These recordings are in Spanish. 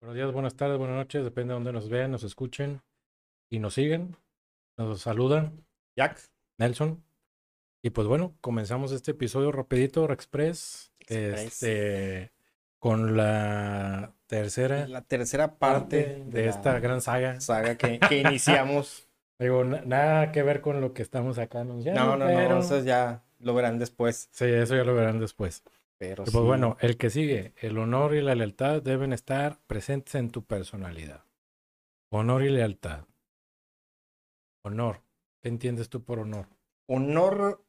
Buenos días, buenas tardes, buenas noches, depende de dónde nos vean, nos escuchen y nos siguen. Nos saludan Jack. Nelson. Y pues bueno, comenzamos este episodio rapidito, Express, Express. este, con la tercera La tercera parte parte de esta gran saga. saga que, que iniciamos. Digo, na- nada que ver con lo que estamos acá anunciando. no, no, pero- no, eso ya lo verán después. Sí, eso ya lo verán después. Pero Pues sí. bueno, el que sigue, el honor y la lealtad deben estar presentes en tu personalidad. Honor y lealtad. Honor. ¿Qué entiendes tú por honor? honor,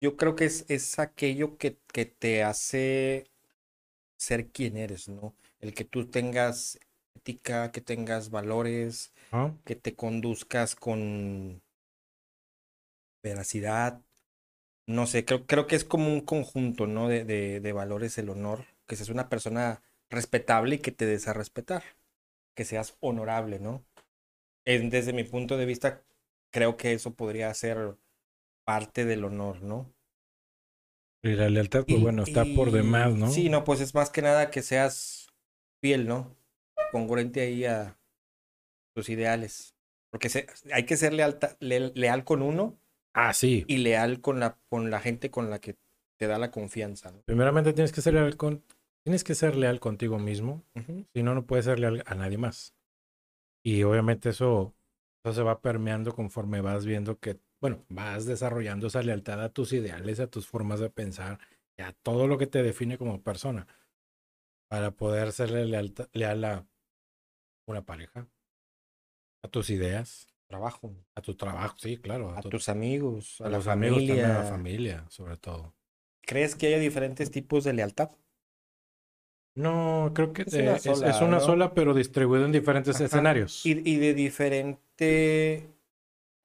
yo creo que es, es aquello que, que te hace ser quien eres, ¿no? El que tú tengas ética, que tengas valores, que te conduzcas con veracidad. No sé, creo, creo que es como un conjunto, ¿no? De, de, de valores el honor, que seas una persona respetable y que te des a respetar, que seas honorable, ¿no? En- desde mi punto de vista, creo que eso podría ser parte del honor, ¿no? Y la lealtad, pues Y- bueno, está por demás, ¿no? Sí, no, pues es más que nada que seas fiel, ¿no? Congruente ahí a tus ideales. Porque se- hay que ser lealta- le- leal con uno Ah, sí. y leal con la, con la gente con la que te da la confianza, ¿no? Primeramente tienes que ser leal con, tienes que ser leal contigo mismo, si no, no puedes ser leal a nadie más. Y obviamente eso, eso se va permeando conforme vas viendo que, bueno, vas desarrollando esa lealtad a tus ideales, a tus formas de pensar, a todo lo que te define como persona, para poder serle lealta- leal a una pareja, a tus ideas, Trabajo, a tu trabajo, sí, claro, a tu- tus amigos, a, a la los amigos, también, a la familia, sobre todo. ¿Crees que haya diferentes tipos de lealtad? No, creo que Es una sola, es una ¿no? sola, pero distribuido en diferentes Ajá. escenarios. Y, y de diferente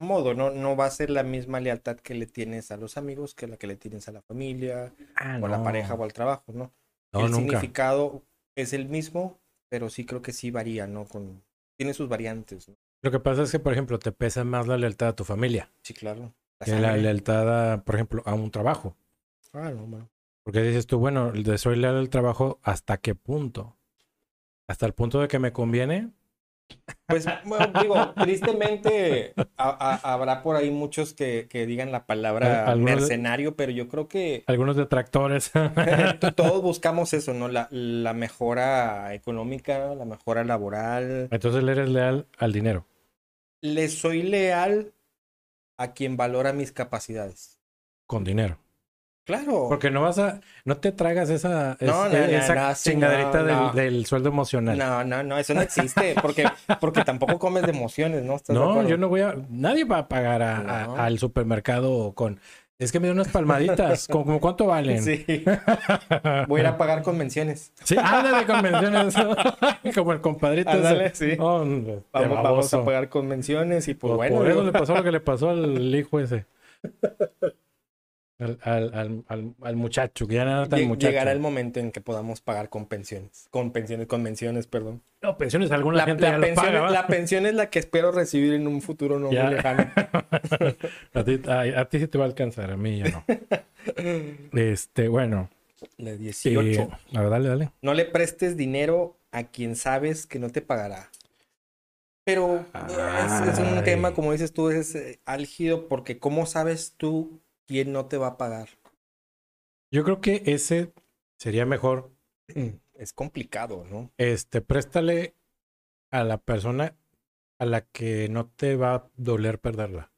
modo, ¿no? No va a ser la misma lealtad que le tienes a los amigos que la que le tienes a la familia, Ah, o a la pareja o al trabajo, ¿no? No, el nunca. significado es el mismo, pero sí creo que sí varía, ¿no? Con... Tiene sus variantes, ¿no? Lo que pasa es que, por ejemplo, te pesa más la lealtad a tu familia Sí, claro. La que la lealtad, a, por ejemplo, a un trabajo. Ah, no, bueno. Porque dices tú, bueno, soy leal al trabajo, ¿hasta qué punto? Hasta el punto de que me conviene. Pues, bueno, digo, tristemente a- a- habrá por ahí muchos que, que digan la palabra de- mercenario, pero yo creo que Algunos detractores. to- todos buscamos eso, ¿no? La, la mejora económica, la mejora laboral. Entonces le eres leal al dinero. Le soy leal a quien valora mis capacidades. Con dinero. Claro. Porque no vas a, no te tragas esa, es- No, esa no, chingaderita del, del sueldo emocional. No, no, no, eso no existe, porque, porque tampoco comes de emociones, ¿no? ¿Estás de No, yo no voy a. Nadie va a pagar a- a- al supermercado con. Es que me dio unas palmaditas. ¿Cómo, cómo cuánto valen? Sí, voy a ir a pagar convenciones. Sí, ándale, convenciones. Como el compadrito. ese. Ándale, sí. Vamos, a pagar convenciones y pues Por- bueno. por eso le pasó lo que le pasó al hijo ese. Al, al, al, al- muchacho, que ya no tan lleg- muchacho. llegará el momento en que podamos pagar con pensiones. Con pensiones, convenciones, perdón. No, pensiones, alguna La, gente la ya pensión, paga, ¿va? la pensión es la que espero recibir en un futuro no Ya. muy lejano. a, ti, a- a ti sí te va a alcanzar, a mí ya no. Este, bueno. La sí, 18. a ver, dale, dale. No le prestes dinero a quien sabes que no te pagará. Pero es, es un tema, como dices tú, es eh, álgido porque ¿cómo sabes tú quién no te va a pagar? Yo creo que ese sería mejor. Es complicado, ¿no? Este, préstale a la persona a la que no te va a doler perderla.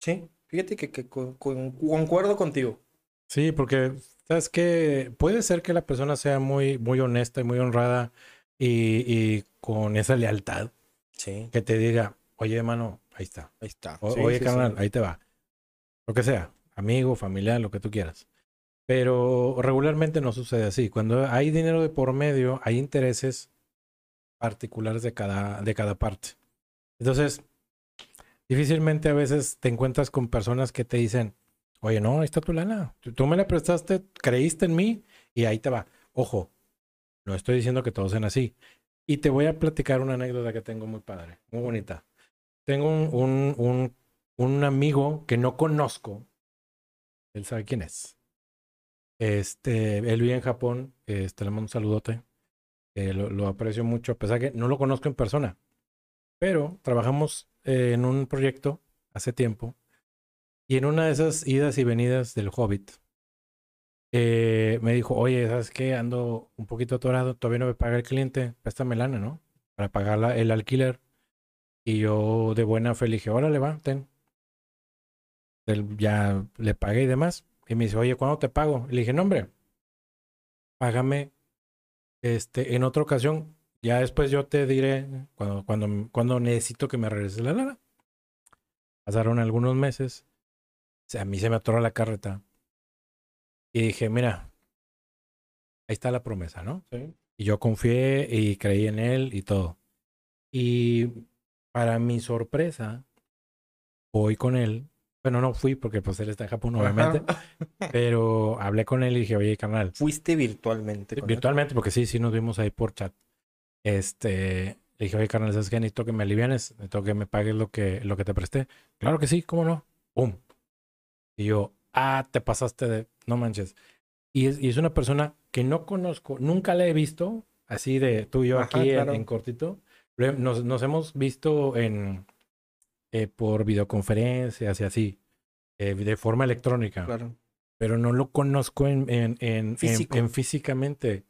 Sí, fíjate que, que con- con- concuerdo contigo. Sí, porque sabes que puede ser que la persona sea muy, muy honesta y muy honrada y, y con esa lealtad Sí, que te diga, oye, hermano, ahí está. ahí está. O- Sí, oye, sí, carnal, sí. ahí te va. Lo que sea, amigo, familiar, lo que tú quieras. Pero regularmente no sucede así. Cuando hay dinero de por medio, hay intereses particulares de cada, de cada parte. Entonces, difícilmente a veces te encuentras con personas que te dicen, oye, no, ahí está tu lana. Tú, me la prestaste, creíste en mí y ahí te va. Ojo, no estoy diciendo que todos sean así. Y te voy a platicar una anécdota que tengo muy padre, muy bonita. Tengo un, un, un amigo que no conozco. Él sabe quién es. Este, él vive en Japón. Este, le mando un saludote. Eh, lo, aprecio mucho, a pesar que no lo conozco en persona. Pero trabajamos eh, en un proyecto hace tiempo. Y en una de esas idas y venidas del Hobbit, eh, me dijo, oye, ¿sabes qué? Ando un poquito atorado, todavía no me paga el cliente, préstame lana, ¿no? Para pagar la- el alquiler. Y yo de buena fe le dije, órale, va. Él ya le pagué y demás. Y me dice, oye, ¿cuándo te pago? Y le dije, no, hombre, págame este, en otra ocasión. Ya después yo te diré cuando, cuando, cuando necesito que me regrese la lana. Pasaron algunos meses. A mí se me atoró la carreta. Y dije, mira, ahí está la promesa, ¿no? Sí. Y yo confié y creí en él y todo. Y para mi sorpresa, voy con él. Bueno, no fui porque pues él está en Japón, obviamente. pero hablé con él y dije, oye, carnal, Fuiste virtualmente. con él? virtualmente, porque sí, sí nos vimos ahí por chat. Este, le dije, oye, carnal, ¿sabes qué? Necesito que me alivianes, necesito que me pagues lo que, lo que te presté. Claro que sí, ¿cómo no? ¡Pum! Y yo, ah, te pasaste de, no manches. Y es, y es una persona que no conozco, nunca la he visto, así de tú y yo Ajá, aquí en- claro. en, cortito. Lo he- Nos, nos hemos visto en, eh, por videoconferencias y así, eh, de forma electrónica Claro. pero no lo conozco en, en, en, en- Físico. en físicamente.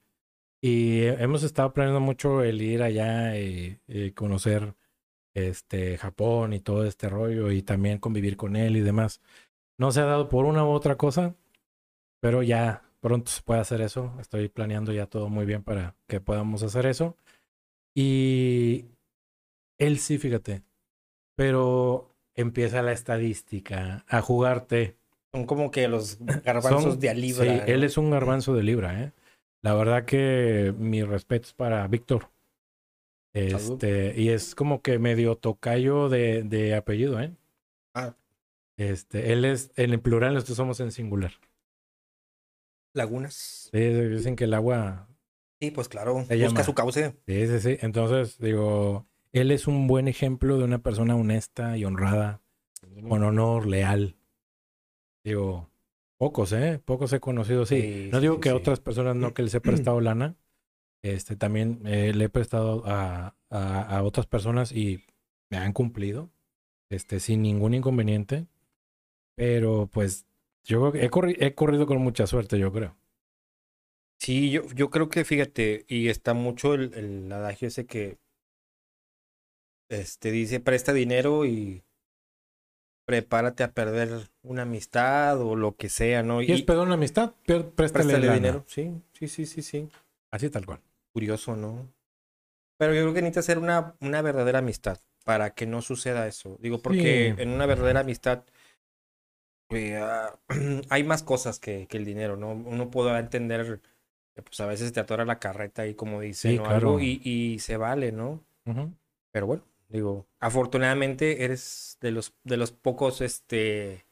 Y hemos estado planeando mucho el ir allá y, y conocer este Japón y todo este rollo y también convivir con él y demás. No se ha dado por una u otra cosa, pero ya pronto se puede hacer eso. Estoy planeando ya todo muy bien para que podamos hacer eso. Y él sí, fíjate, pero empieza la estadística a jugarte. Son como que los garbanzos Son- de libra. Sí, ¿no? él es un garbanzo de libra, ¿eh? La verdad que mis respetos para Víctor. Salud. Este, y es como que medio tocayo de, de apellido, ¿eh? Ah. Este, él es en el plural, nosotros somos en singular. Lagunas. Sí, dicen que el agua. Sí, pues claro. Busca llama- su cauce. Sí, sí, sí. Entonces, digo, él es un buen ejemplo de una persona honesta y honrada, con honor, leal. Digo, pocos, ¿eh? Pocos he conocido, sí. Sí, No digo sí, que sí. otras personas no que les he prestado lana. Este también eh, le he prestado a, a, a otras personas y me han cumplido. Este, sin ningún inconveniente. Pero pues yo creo que he, corri- he corrido con mucha suerte, yo creo. Sí, yo, yo creo que fíjate, y está mucho el, el adagio ese que este dice presta dinero y prepárate a perder una amistad o lo que sea, ¿no? ¿Quieres pegar una amistad? Préstale, préstale dinero. Sí, sí, sí, sí, sí. Así tal cual. Curioso, ¿no? Pero yo creo que necesita ser una, una verdadera amistad para que no suceda eso. Digo, porque Sí. en una verdadera amistad eh, ah, hay más cosas que, que el dinero, ¿no? Uno puede entender que pues a veces te atora la carreta y como dicen Sí, o claro. algo y, y se vale, ¿no? Pero bueno, digo, afortunadamente eres de los, de los pocos, este,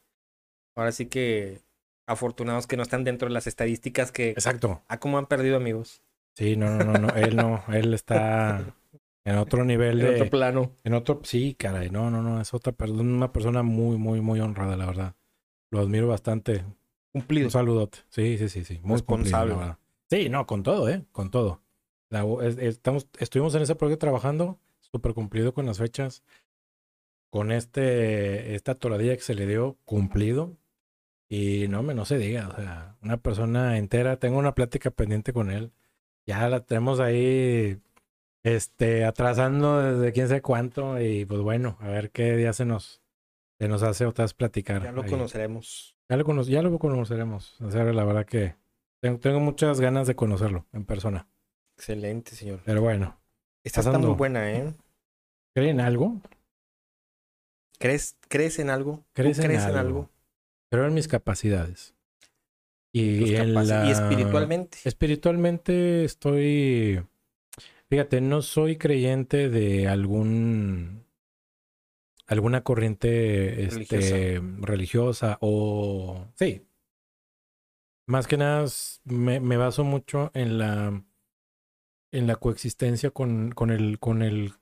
ahora sí que afortunados que no están dentro de las estadísticas que, Exacto. ah, cómo han perdido amigos. Sí, no, no, no, no. Él no. Él está en otro nivel En de. otro plano. En otro, sí, caray, no, no, no, es otra persona, una persona muy, muy, muy honrada, la verdad. Lo admiro bastante. Cumplido. Un saludote. Sí, sí, sí, sí. Muy cumplido, la Responsable. Sí, no, con todo, ¿eh? Con todo. La- es- estamos, estuvimos en ese proyecto trabajando, súper cumplido con las fechas. Con este, esta toradilla que se le dio, cumplido. Y no me, no se diga, o sea, una persona entera. Tengo una plática pendiente con él. Ya la tenemos ahí, este, atrasando desde quién sabe cuánto. Y pues bueno, a ver qué día se nos, se nos hace otra vez platicar. Ya lo ahí. conoceremos. Ya lo, cono- ya lo conoceremos. O sea, la verdad que tengo, tengo muchas ganas de conocerlo en persona. Excelente, señor. Pero bueno, Esta está pasando. muy buena, ¿eh? ¿Creen algo? ¿Crees, ¿crees en algo? ¿Tú ¿Crees en crees en algo? Creo en mis capacidades. Y, en la- y espiritualmente. Espiritualmente estoy. Fíjate, no soy creyente de algún. alguna corriente este, religiosa. o. Sí. Más que nada me, me baso mucho en la. en la coexistencia con, con el. con el.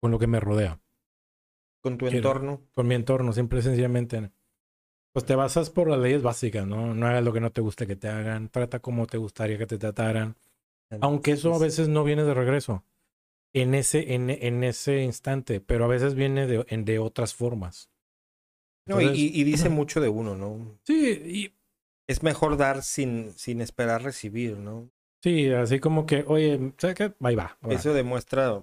Con lo que me rodea. Con tu Quiero- entorno. Con mi entorno, simple y sencillamente. Pues te basas por las leyes básicas, ¿no? No hagas lo que no te guste que te hagan, trata como te gustaría que te trataran. Aunque eso a veces no viene de regreso en ese, en, en ese instante, pero a veces viene de, en- de otras formas. no, y- y, y dice mucho de uno, ¿no? Sí, y, Es mejor dar sin, sin esperar recibir, ¿no? sí, así como que, oye, ¿sabes qué? Ahí va. ahí va. Eso demuestra,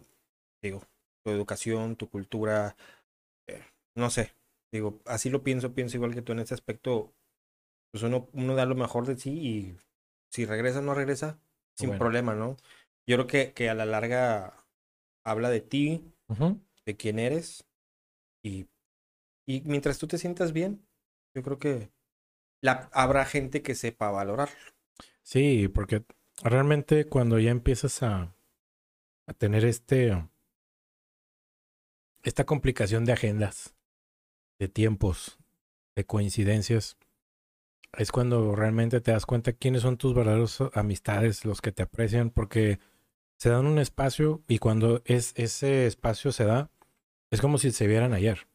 digo, tu educación, tu cultura, eh, no sé, digo, así lo pienso, pienso igual que tú en ese aspecto, pues uno, uno da lo mejor de sí y si regresa o no regresa, sin Bueno. problema, ¿no? Yo creo que, que a la larga habla de ti, de quién eres y, y mientras tú te sientas bien, yo creo que la, habrá gente que sepa valorar. Sí, porque realmente cuando ya empiezas a, a tener este esta complicación de agendas, de tiempos, de coincidencias, es cuando realmente te das cuenta quiénes son tus verdaderos amistades, los que te aprecian, porque se dan un espacio y cuando es, ese espacio se da, es como si se vieran ayer.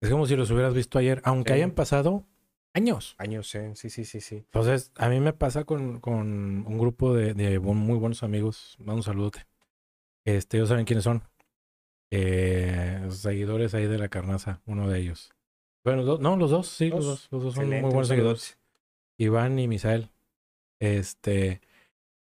Es como si los hubieras visto ayer, aunque Sí. hayan pasado años. Años, ¿eh? Sí, sí, sí, sí. Entonces, a mí me pasa con, con un grupo de, de muy buenos amigos. Un saludote. Este, ellos saben quiénes son. Eh, seguidores ahí de la carnaza, uno de ellos. Bueno, do- no, los dos, sí, los Dos. dos. Los dos son muy buenos seguidores. Iván y Misael. Este,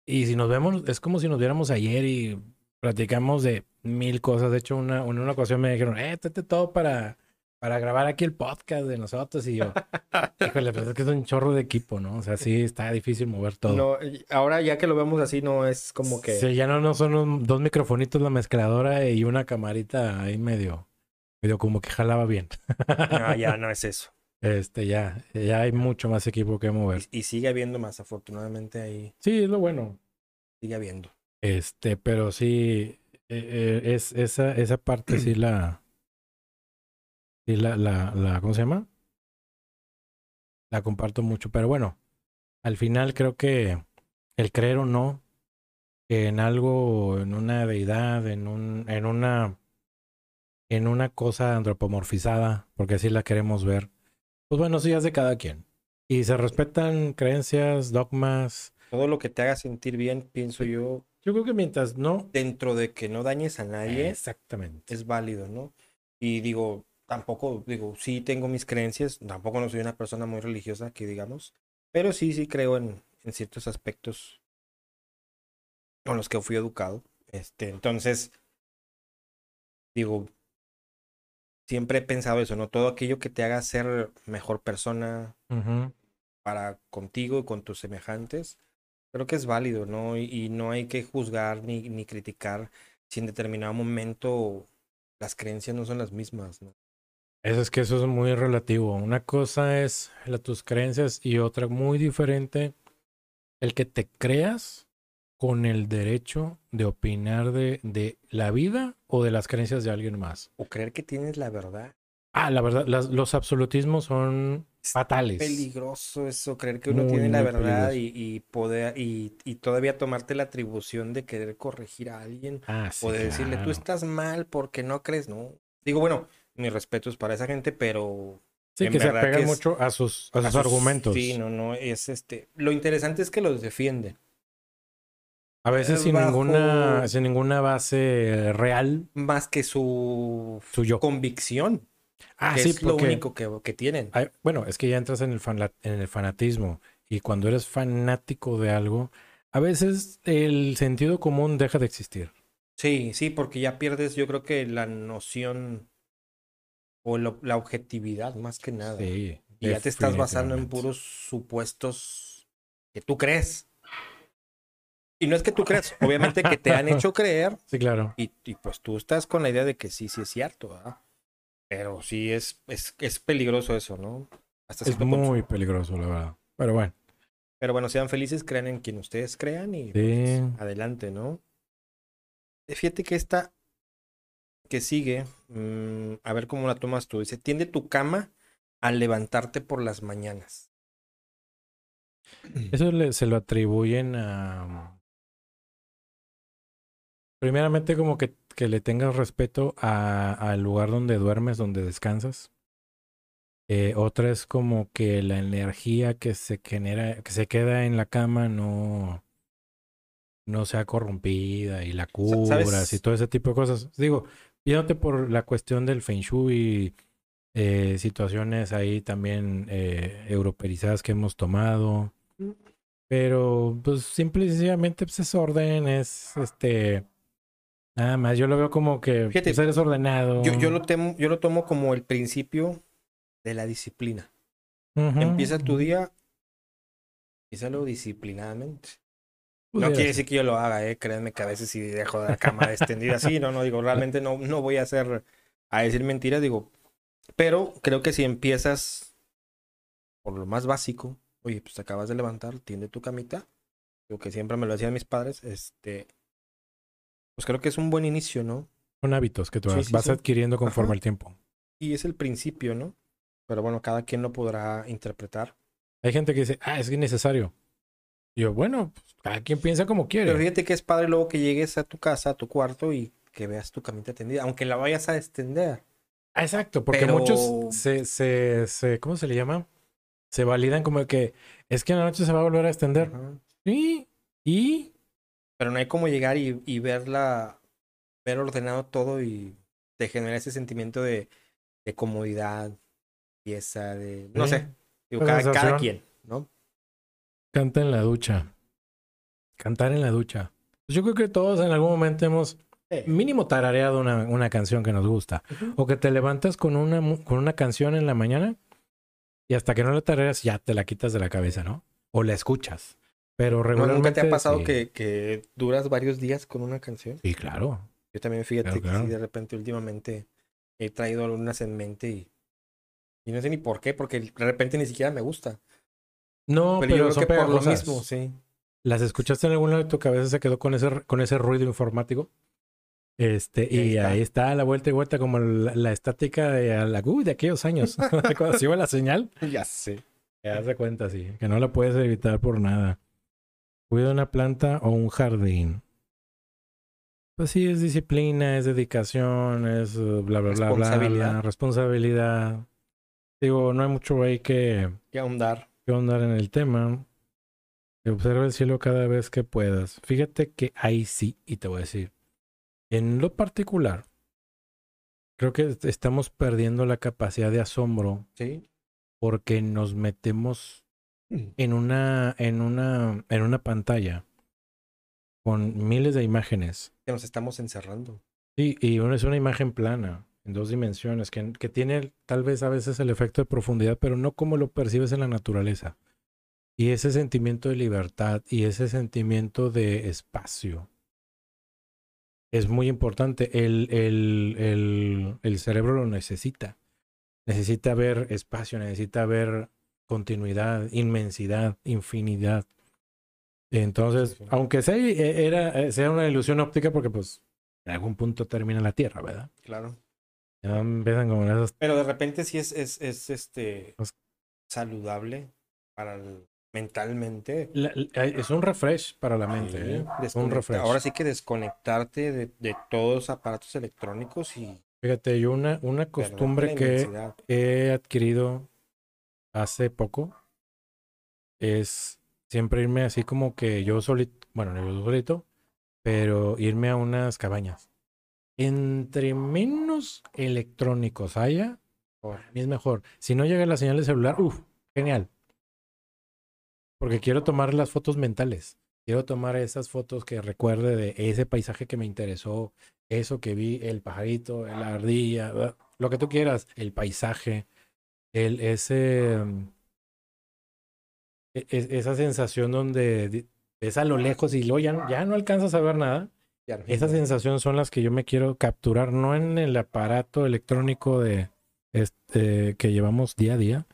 y si nos vemos, es como si nos viéramos ayer y platicamos de mil cosas. De hecho, una, una ocasión me dijeron, eh, tete todo para, para grabar aquí el podcast de nosotros. Y yo, híjole, pues es que es un chorro de equipo, ¿no? O sea, sí está difícil mover todo. No, ahora ya que lo vemos así, no es como que. Sí, ya no, no son un- dos microfonitos la mezcladora y una camarita ahí medio, medio como que jalaba bien. No, ya no es eso. Este, ya, ya hay mucho más equipo que mover. Y, y sigue habiendo más, afortunadamente ahí Sí, es lo bueno. sigue habiendo. Este, pero sí, eh, eh, es esa, esa parte sí la, sí la, la, la, ¿cómo se llama? La comparto mucho, pero bueno, al final creo que el creer o no en algo, en una deidad, en un, en una, en una cosa antropomorfizada, porque así la queremos ver, pues bueno, sí es de cada quien. Y se respetan creencias, dogmas. Todo lo que te haga sentir bien, pienso yo, Yo creo que mientras no, dentro de que no dañes a nadie, exactamente. es válido, ¿no? Y digo, tampoco, digo, sí tengo mis creencias, tampoco no soy una persona muy religiosa, que digamos, pero sí, sí creo en, en ciertos aspectos con los que fui educado. Este, entonces, digo, siempre he pensado eso, ¿no? Todo aquello que te haga ser mejor persona para contigo y con tus semejantes, creo que es válido, ¿no? Y, y no hay que juzgar ni, ni criticar si en determinado momento las creencias no son las mismas, ¿no? Eso es que eso es muy relativo. Una cosa es la, tus creencias y otra muy diferente, el que te creas con el derecho de opinar de, de la vida o de las creencias de alguien más. O creer que tienes la verdad. Ah, la verdad, las- los absolutismos son Es fatales. peligroso eso, creer que uno Muy, tiene la verdad y, y poder y, y todavía tomarte la atribución de querer corregir a alguien Ah, sí, o de decirle tú claro. estás mal porque no crees, no. Digo, bueno, mis respetos para esa gente, pero Sí, que se apegan que es- mucho a sus, a a sus sus- argumentos. Sí, no, no, es este. Lo interesante es que los defienden. A veces sin bajo- ninguna, sin ninguna base real Más que su suyo. convicción, Ah, que sí, es lo único que, que tienen. Bueno, es que ya entras en el, fanla- en el fanatismo y cuando eres fanático de algo, a veces el sentido común deja de existir. Sí, sí, porque ya pierdes, yo creo que la noción o lo- la objetividad más que nada. Sí. y ya te estás basando en puros supuestos que tú crees. Y no es que tú creas, obviamente que te han hecho creer Sí, claro. y, y pues tú estás con la idea de que sí, sí es cierto, ¿verdad? Pero sí es, es, es peligroso eso, ¿no? Hasta Es punto. muy peligroso, la verdad. Pero bueno, Pero bueno, sean felices, crean en quien ustedes crean y Sí. pues, adelante, ¿no? Fíjate que esta que sigue, mm, a ver cómo la tomas tú. Dice, tiende tu cama al levantarte por las mañanas. eso le- se lo atribuyen a... Primeramente como que, que le tengas respeto a- al lugar donde duermes, donde descansas. Eh, otra es como que la energía que se genera, que se queda en la cama no, no sea corrompida y la ¿sabes? y todo ese tipo de cosas. Digo, yéndote por la cuestión del Feng Shui, eh, situaciones ahí también eh, europeizadas que hemos tomado. Mm. Pero, pues, simple y sencillamente, pues, es orden, es este. Nada más, yo lo veo como que Fíjate, pues, eres ordenado. Yo, yo, lo temo, yo lo tomo como el principio de la disciplina. Empieza tu día, empiézalo disciplinadamente. No quiere decir que yo lo haga, ¿eh? Créanme que a veces si dejo la cama extendida así, no, no, digo, realmente no, no voy a hacer, a decir mentiras, digo, pero creo que si empiezas por lo más básico, oye, pues te acabas de levantar, tiende tu camita, lo que siempre me lo decían mis padres, este, pues creo que es un buen inicio, ¿no? Son hábitos que tú Sí, vas, sí, vas sí. adquiriendo conforme Ajá. el tiempo. Y es el principio, ¿no? Pero bueno, cada quien lo podrá interpretar. Hay gente que dice, ah, es innecesario. Y yo, bueno, pues, cada quien piensa como quiere. Pero fíjate que es padre luego que llegues a tu casa, a tu cuarto y que veas tu camita tendida, aunque la vayas a extender. Ah, Exacto, porque Pero- muchos se, se, se, ¿cómo se le llama? Se validan como que es que en la noche se va a volver a extender. Ajá. Sí, y Pero no hay como llegar y, y verla, ver ordenado todo y te genera ese sentimiento de, de comodidad, pieza, de... No Sí. sé, digo, cada, cada quien, ¿no? Canta en la ducha. Cantar en la ducha. Pues Yo creo que todos en algún momento hemos mínimo tarareado una, una canción que nos gusta. O que te levantas con una, con una canción en la mañana y hasta que no la tarareas ya te la quitas de la cabeza, ¿no? O la escuchas. Pero ¿No- regularmente... ¿Nunca te ha pasado sí. que, que duras varios días con una canción? Sí, claro. Yo también fíjate Claro, que claro. sí, de repente últimamente he traído algunas en mente y, y no sé ni por qué, porque de repente ni siquiera me gusta. No, pero, pero, yo creo son que por lo mismo, sí. ¿Las escuchaste en algún lado de tu cabeza? Se quedó con ese, con ese ruido informático. Este, Y ahí está. ahí está, la vuelta y vuelta, como la, la estática de, la- uy, de aquellos años. Cuando se iba la señal, Ya sé. te das de cuenta, sí. Que no la puedes evitar por nada. Cuida una planta o un jardín. Pues sí, es disciplina, es dedicación, es uh, bla, bla, bla, bla, Responsabilidad. bla, responsabilidad. Digo, no hay mucho ahí que, Que ahondar. Que ahondar en el tema. Observa el cielo cada vez que puedas. Fíjate que ahí sí, y te voy a decir, en lo particular, creo que est- estamos perdiendo la capacidad de asombro Sí. porque nos metemos en una, en una, en una pantalla con miles de imágenes. Que nos estamos encerrando. Sí, y es una imagen plana, en dos dimensiones, que, que tiene tal vez a veces el efecto de profundidad, pero no como lo percibes en la naturaleza. Y ese sentimiento de libertad y ese sentimiento de espacio es muy importante. El, el, el, el cerebro lo necesita. Necesita ver espacio, necesita ver continuidad, inmensidad, infinidad. Entonces, Sí, aunque sea, eh, era, eh, sea una ilusión óptica, porque pues en algún punto termina la Tierra, ¿verdad? Claro. Ya empiezan con esas... Pero de repente sí es, es, es este saludable para el- mentalmente. la- la- es un refresh para la mente, ¿eh? Un refresh. Ahora sí que desconectarte de, de todos los aparatos electrónicos y Fíjate, yo una, una costumbre que he adquirido hace poco es siempre irme así como que yo solito, bueno, no yo solito, pero irme a unas cabañas. Entre menos electrónicos haya, es mejor. Si no llega la señal de celular, uff, genial. Porque quiero tomar las fotos mentales. Quiero tomar esas fotos que recuerde de ese paisaje que me interesó, eso que vi, el pajarito, la ardilla, ¿verdad? lo que tú quieras, el paisaje, ese, mm, e- e- esa sensación donde ves a lo lejos y luego ya no alcanzas a ver nada. No- Esas sensaciones son las que yo me quiero capturar, no en el aparato electrónico de este que llevamos día a día,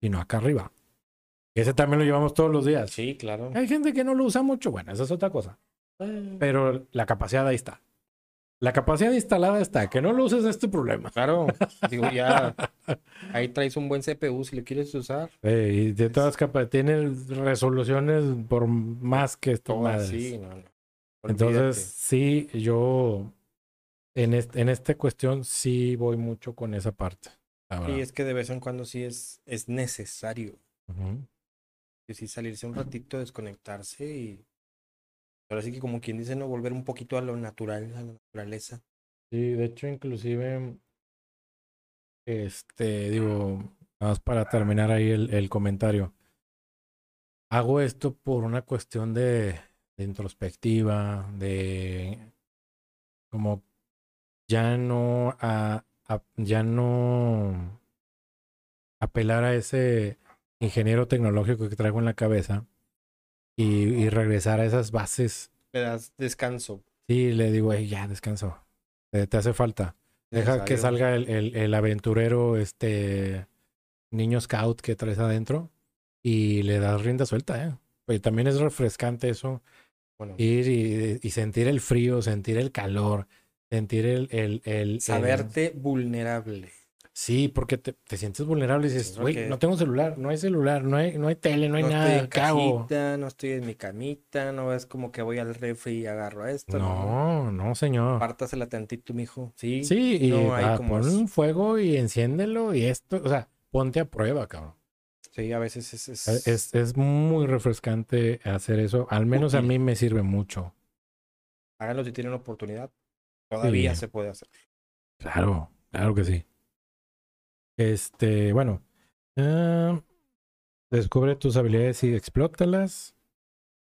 sino acá arriba. Ese también lo llevamos todos los días. Sí, claro. Hay gente que no lo usa mucho, bueno, esa es otra cosa. Pero la capacidad ahí está. La capacidad instalada está. Que no lo uses es tu problema. Claro. Digo, ya ahí traes un buen CPU si lo quieres usar. Eh, y de todas capas, tiene resoluciones por más que esto. Madres. así, no, Entonces, sí, yo en, este, en esta cuestión sí voy mucho con esa parte. verdad. es que de vez en cuando sí es, es necesario. Ujú. que sí salirse un ratito, desconectarse y Ahora sí que como quien dice, no volver un poquito a lo natural, a la naturaleza. Sí, de hecho, inclusive, este, digo, nada más para terminar ahí el, el comentario. Hago esto por una cuestión de, de introspectiva, de como ya no a, a- ya no apelar a ese ingeniero tecnológico que traigo en la cabeza y, y regresar a esas bases. Le das descanso. Sí, le digo, "Ey, ya descanso. Te, te hace falta. Deja que salga el, el, el aventurero, este niño scout que traes adentro y le das rienda suelta, ¿eh? Pues también es refrescante eso, Bueno, ir y, y sentir el frío, sentir el calor, sentir el... el, el- el- saberte vulnerable. Sí, porque te, te sientes vulnerable y dices, güey, no tengo celular, no hay celular, no hay, no hay tele, no hay no nada, estoy en no estoy en mi camita, no es como que voy al refri y agarro esto. No, no, señor. Pártasela tantito, mijo. Sí. Sí, y no ah, como pon es. un fuego y enciéndelo y esto, o sea, ponte a prueba, cabrón. Sí, a veces es, es, Es, es, muy refrescante hacer eso, al menos a mí me sirve mucho. háganlo si tienen oportunidad. Todavía Sí. se puede hacer. Claro, claro que sí. Este, bueno, ah, descubre tus habilidades y explótalas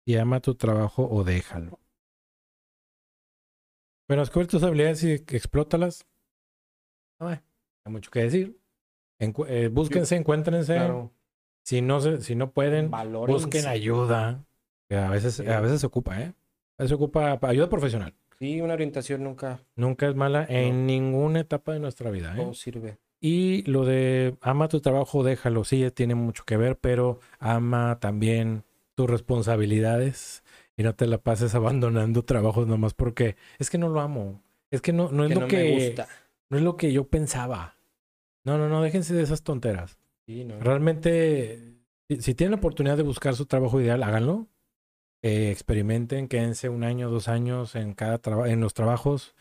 y ama tu trabajo o déjalo. Bueno, descubre tus habilidades y explótalas. No hay, hay mucho que decir. Encu- eh, búsquense, encuéntrense. Claro. Si no se, si no pueden, Valórense. busquen ayuda. Que a veces, Sí. a veces se ocupa, ¿eh? A veces se ocupa pa- ayuda profesional. Sí, una orientación nunca Nunca es mala en ninguna etapa de nuestra vida, ¿eh? todo sirve. Y lo de ama tu trabajo, déjalo, sí, tiene mucho que ver, pero ama también tus responsabilidades y no te la pases abandonando trabajos nomás porque es que no lo amo. Es que no, no es que lo no que me gusta. no es lo que yo pensaba. No, no, no, déjense de esas tonteras. Sí, no. Realmente, si, si tienen la oportunidad de buscar su trabajo ideal, háganlo. Eh, experimenten, quédense un año, dos años en cada en los trabajos.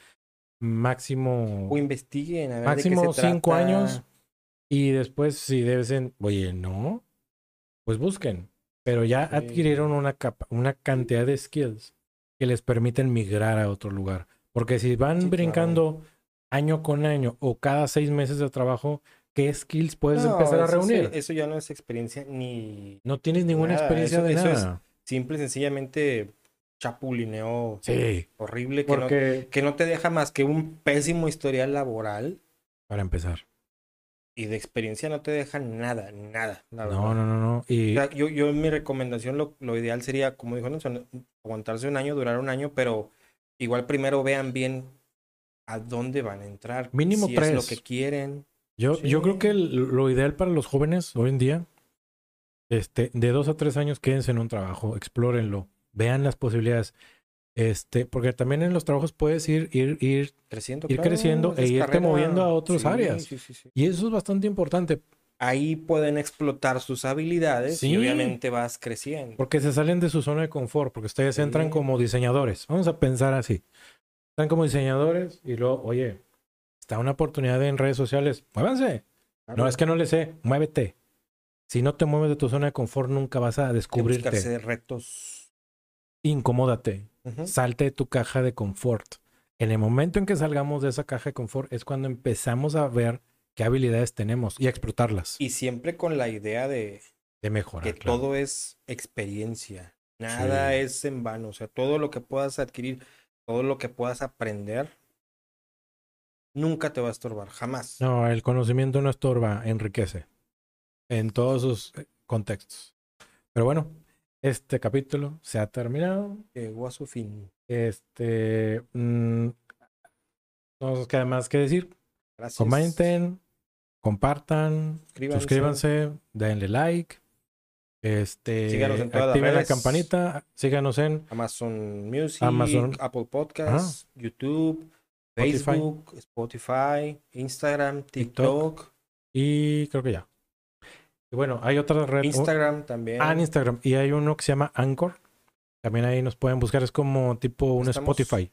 Máximo, O investiguen a ver máximo de qué se cinco trata. años. Y después, si deben, oye, no, pues busquen. Pero ya Sí. adquirieron una, capa- una cantidad de skills que les permiten migrar a otro lugar. Porque si van Sí, claro. brincando año con año o cada seis meses de trabajo, ¿qué skills puedes No, empezar a sí- reunir? Eso ya no es experiencia ni No tienes ninguna Nada, experiencia eso- de eso es- simple y sencillamente chapulineo Sí, horrible que no, que no te deja más que un pésimo historial laboral para empezar. y de experiencia no te deja nada, nada. la No, verdad. no, no, no. O Y sea, yo, yo mi recomendación lo, lo ideal sería, como dijo Nelson, aguantarse un año, durar un año, pero igual primero vean bien a dónde van a entrar. Mínimo si es lo tres. que quieren. Yo, yo creo sí. que lo ideal para los jóvenes hoy en día, este, de dos a tres años, quédense en un trabajo, explórenlo, vean las posibilidades. Este, porque también en los trabajos puedes ir, ir, ir, Creciendo. Ir claro, creciendo e irte carrera. moviendo a otras Sí, áreas. sí, sí, sí. y eso es bastante importante, Ahí pueden explotar sus habilidades Sí. y obviamente vas creciendo. porque se salen de su zona de confort, porque ustedes entran Sí. como diseñadores. Vamos a pensar así. Están como diseñadores y luego, oye, está una oportunidad en redes sociales, muévanse. No, es que no le sé, muévete. Si no te mueves de tu zona de confort, nunca vas a descubrirte. buscarse retos. Incomódate. Ujú. Salte de tu caja de confort. En el momento en que salgamos de esa caja de confort es cuando empezamos a ver qué habilidades tenemos y a explotarlas. Y siempre con la idea de de mejorar. que claro. todo es experiencia. Nada Sí. es en vano. O sea, todo lo que puedas adquirir, todo lo que puedas aprender, nunca te va a estorbar. Jamás. No, el conocimiento no estorba, enriquece. En todos sus eh, contextos. Pero bueno, este capítulo se ha terminado. Llegó a su fin. Este. mm, no nos queda más que decir. Gracias. Comenten, compartan, Suscríbanse. suscríbanse, denle like. Este, Síganos en todas las activen la campanita, síganos en Amazon Music, Amazon. Apple Podcasts, YouTube. Facebook, Spotify, Instagram, TikTok. TikTok, y creo que ya. Y bueno, hay otra red. Instagram también. Ah, en Instagram. Y hay uno que se llama Anchor. También ahí nos pueden buscar. Es como tipo un Estamos- Spotify.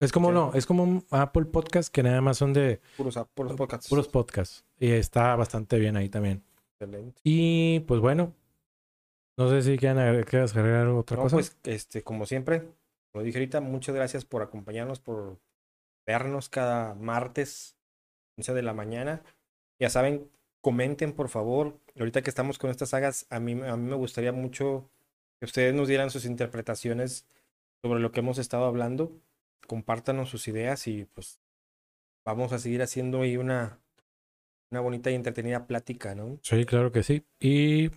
Es como no, es como un Apple Podcast que nada más son de Puros, puros podcasts. puros podcasts. Y está bastante bien ahí también. Excelente. Y pues bueno, no sé si quieran agregar, agregar otra No, cosa. pues, este, como siempre, Como dije ahorita, muchas gracias por acompañarnos, por vernos cada martes, 11 de la mañana. Ya saben, comenten por favor. Ahorita que estamos con estas sagas, a mí, a mí me gustaría mucho que ustedes nos dieran sus interpretaciones sobre lo que hemos estado hablando. Compártanos sus ideas y pues vamos a seguir haciendo ahí una, una bonita y entretenida plática, ¿no? Sí, claro que sí. Y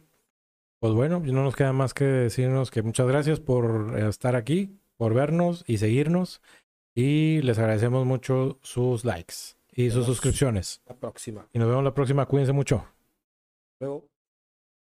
pues bueno, no nos queda más que decirnos que muchas gracias por estar aquí, por vernos y seguirnos. Y les agradecemos mucho sus likes y sus suscripciones. La próxima. Y nos vemos la próxima. Cuídense mucho. Luego.